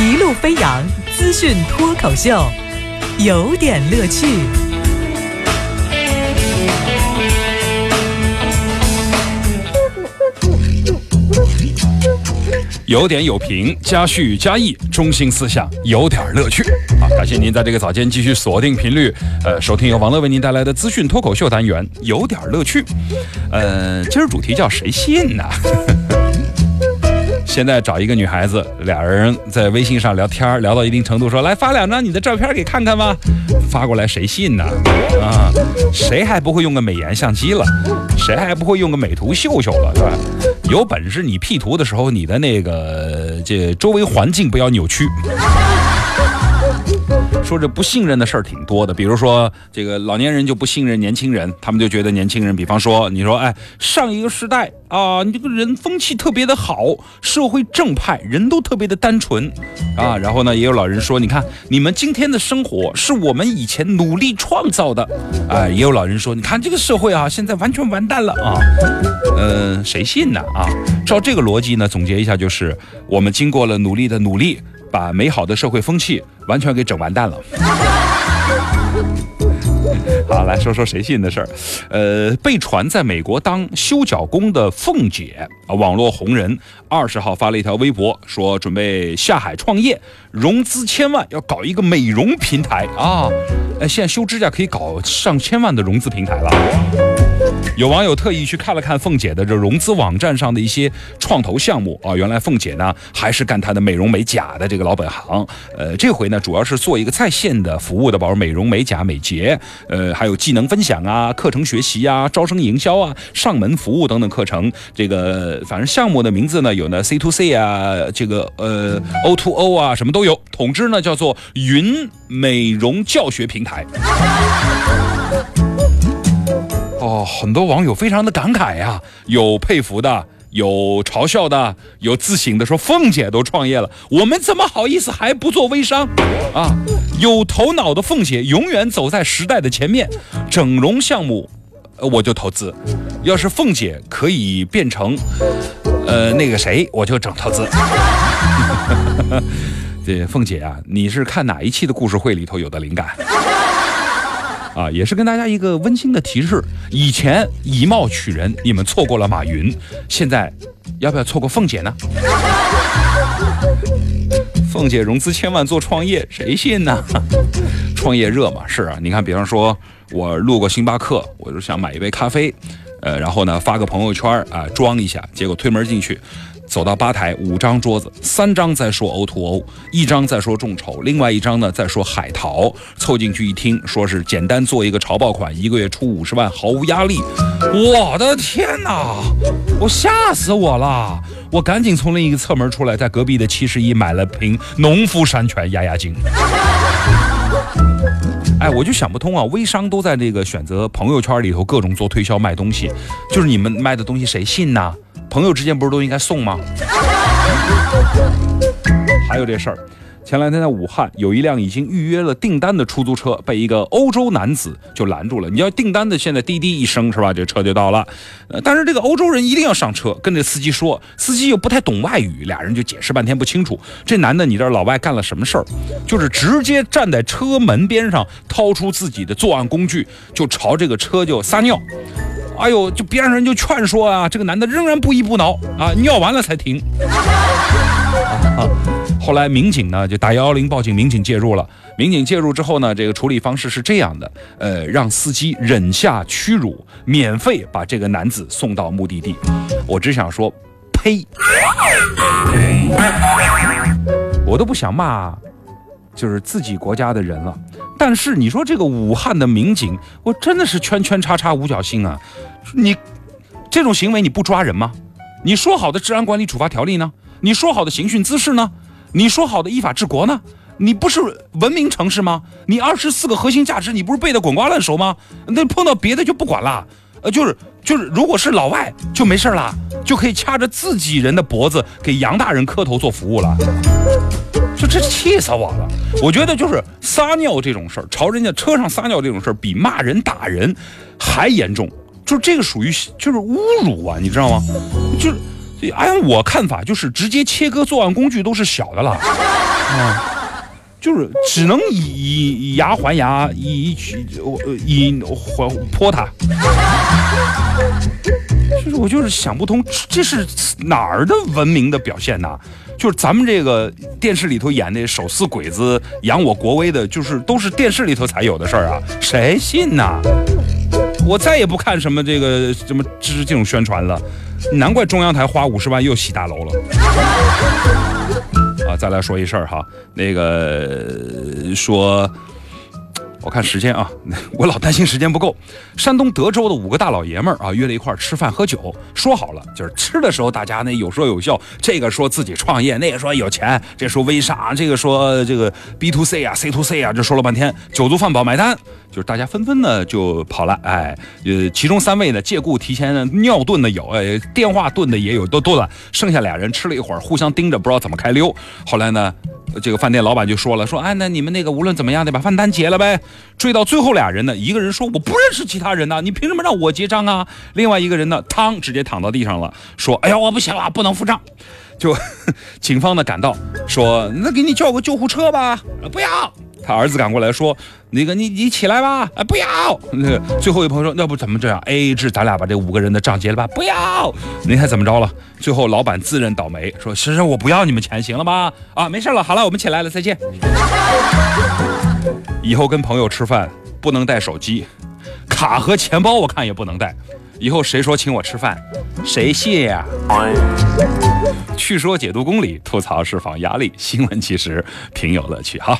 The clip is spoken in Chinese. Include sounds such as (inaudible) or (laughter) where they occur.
一路飞扬资讯脱口秀，有点乐趣。有点有评，加叙加意，中心思想有点乐趣。好，感谢您在这个早间继续锁定频率，呃，收听由王乐为您带来的资讯脱口秀单元，有点乐趣。呃，今儿主题叫谁信呢？现在找一个女孩子，俩人在微信上聊天，聊到一定程度，说来发两张你的照片给看看吧。发过来谁信呢？啊，谁还不会用个美颜相机了？谁还不会用个美图秀秀了？是吧？有本事你 P 图的时候，你的那个这周围环境不要扭曲。说这不信任的事儿挺多的，比如说这个老年人就不信任年轻人，他们就觉得年轻人，比方说你说，哎，上一个时代啊，你这个人风气特别的好，社会正派，人都特别的单纯啊。然后呢，也有老人说，你看你们今天的生活是我们以前努力创造的，哎，也有老人说，你看这个社会啊，现在完全完蛋了啊。嗯，谁信呢啊？照这个逻辑呢，总结一下就是，我们经过了努力的努力。把美好的社会风气完全给整完蛋了。(laughs) 好，来说说谁信的事儿。呃，被传在美国当修脚工的凤姐啊，网络红人，二十号发了一条微博，说准备下海创业，融资千万，要搞一个美容平台啊。哎，现在修指甲可以搞上千万的融资平台了。有网友特意去看了看凤姐的这融资网站上的一些创投项目啊，原来凤姐呢还是干她的美容美甲的这个老本行，呃，这回呢主要是做一个在线的服务的，包括美容美甲美睫，呃，还有技能分享啊、课程学习啊、招生营销啊、上门服务等等课程。这个反正项目的名字呢有呢 C to C 啊，这个呃 O to O 啊，什么都有。统之呢叫做云美容教学平台。哦，很多网友非常的感慨呀，有佩服的，有嘲笑的，有自省的，说凤姐都创业了，我们怎么好意思还不做微商啊？有头脑的凤姐永远走在时代的前面，整容项目，我就投资；要是凤姐可以变成，呃，那个谁，我就整投资。(laughs) 这凤姐啊，你是看哪一期的故事会里头有的灵感？啊，也是跟大家一个温馨的提示：以前以貌取人，你们错过了马云，现在要不要错过凤姐呢？(laughs) 凤姐融资千万做创业，谁信呢？(laughs) 创业热嘛，是啊。你看，比方说我路过星巴克，我就想买一杯咖啡，呃，然后呢发个朋友圈啊装一下，结果推门进去。走到吧台，五张桌子，三张在说 O to O，一张在说众筹，另外一张呢在说海淘。凑进去一听，说是简单做一个潮爆款，一个月出五十万，毫无压力。我的天哪，我吓死我了！我赶紧从另一个侧门出来，在隔壁的七十一买了瓶农夫山泉压压惊。(laughs) 哎，我就想不通啊，微商都在那个选择朋友圈里头各种做推销卖东西，就是你们卖的东西谁信呢？朋友之间不是都应该送吗？(laughs) 还有这事儿，前两天在武汉有一辆已经预约了订单的出租车被一个欧洲男子就拦住了。你要订单的，现在滴滴一声是吧？这车就到了。但是这个欧洲人一定要上车，跟这司机说，司机又不太懂外语，俩人就解释半天不清楚。这男的，你知道老外干了什么事儿？就是直接站在车门边上，掏出自己的作案工具，就朝这个车就撒尿。哎呦，就边上人就劝说啊，这个男的仍然不依不挠啊，尿完了才停。啊后来民警呢就打幺幺零报警，民警介入了。民警介入之后呢，这个处理方式是这样的，呃，让司机忍下屈辱，免费把这个男子送到目的地。我只想说，呸！我都不想骂。就是自己国家的人了，但是你说这个武汉的民警，我真的是圈圈叉叉五角星啊！你这种行为你不抓人吗？你说好的治安管理处罚条例呢？你说好的刑讯滋事呢？你说好的依法治国呢？你不是文明城市吗？你二十四个核心价值你不是背得滚瓜烂熟吗？那碰到别的就不管了，呃，就是就是，如果是老外就没事了，就可以掐着自己人的脖子给杨大人磕头做服务了。就这气死我了！我觉得就是撒尿这种事儿，朝人家车上撒尿这种事儿，比骂人打人还严重。就这个属于就是侮辱啊，你知道吗？就是按我看法，就是直接切割作案工具都是小的了。啊，就是只能以以牙还牙，以以以还泼他。就是我就是想不通，这是哪儿的文明的表现呐？就是咱们这个电视里头演那手撕鬼子、扬我国威的，就是都是电视里头才有的事儿啊，谁信呐？我再也不看什么这个什么知识这种宣传了，难怪中央台花五十万又洗大楼了。啊，再来说一事儿哈，那个说。我看时间啊，(laughs) 我老担心时间不够。山东德州的五个大老爷们儿啊，约了一块儿吃饭喝酒，说好了就是吃的时候大家那有说有笑，这个说自己创业，那个说有钱，这说微商，这个说这个 B to C 啊，C to C 啊，这说了半天，酒足饭饱买单，就是大家纷纷呢就跑了，哎，呃，其中三位呢借故提前尿遁的有，哎，电话遁的也有，都多了，剩下俩人吃了一会儿，互相盯着，不知道怎么开溜。后来呢？这个饭店老板就说了，说哎，那你们那个无论怎么样得把饭单结了呗。追到最后俩人呢，一个人说我不认识其他人呢，你凭什么让我结账啊？另外一个人呢，汤直接躺到地上了，说哎呀，我不行了，不能付账。就 (laughs) 警方呢赶到，说那给你叫个救护车吧，不要。他儿子赶过来说：“那个你你起来吧，啊不要。(laughs) ”那个最后一朋友说：“要不怎么这样？A A 制，咱俩把这五个人的账结了吧？”不要。(laughs) 您看怎么着了？最后老板自认倒霉，说：“先生我不要你们钱，行了吧？啊，没事了，好了，我们起来了，再见。(laughs) 以后跟朋友吃饭不能带手机，卡和钱包我看也不能带。以后谁说请我吃饭，谁谢呀？”去说解读公理，吐槽释放压力，新闻其实挺有乐趣哈。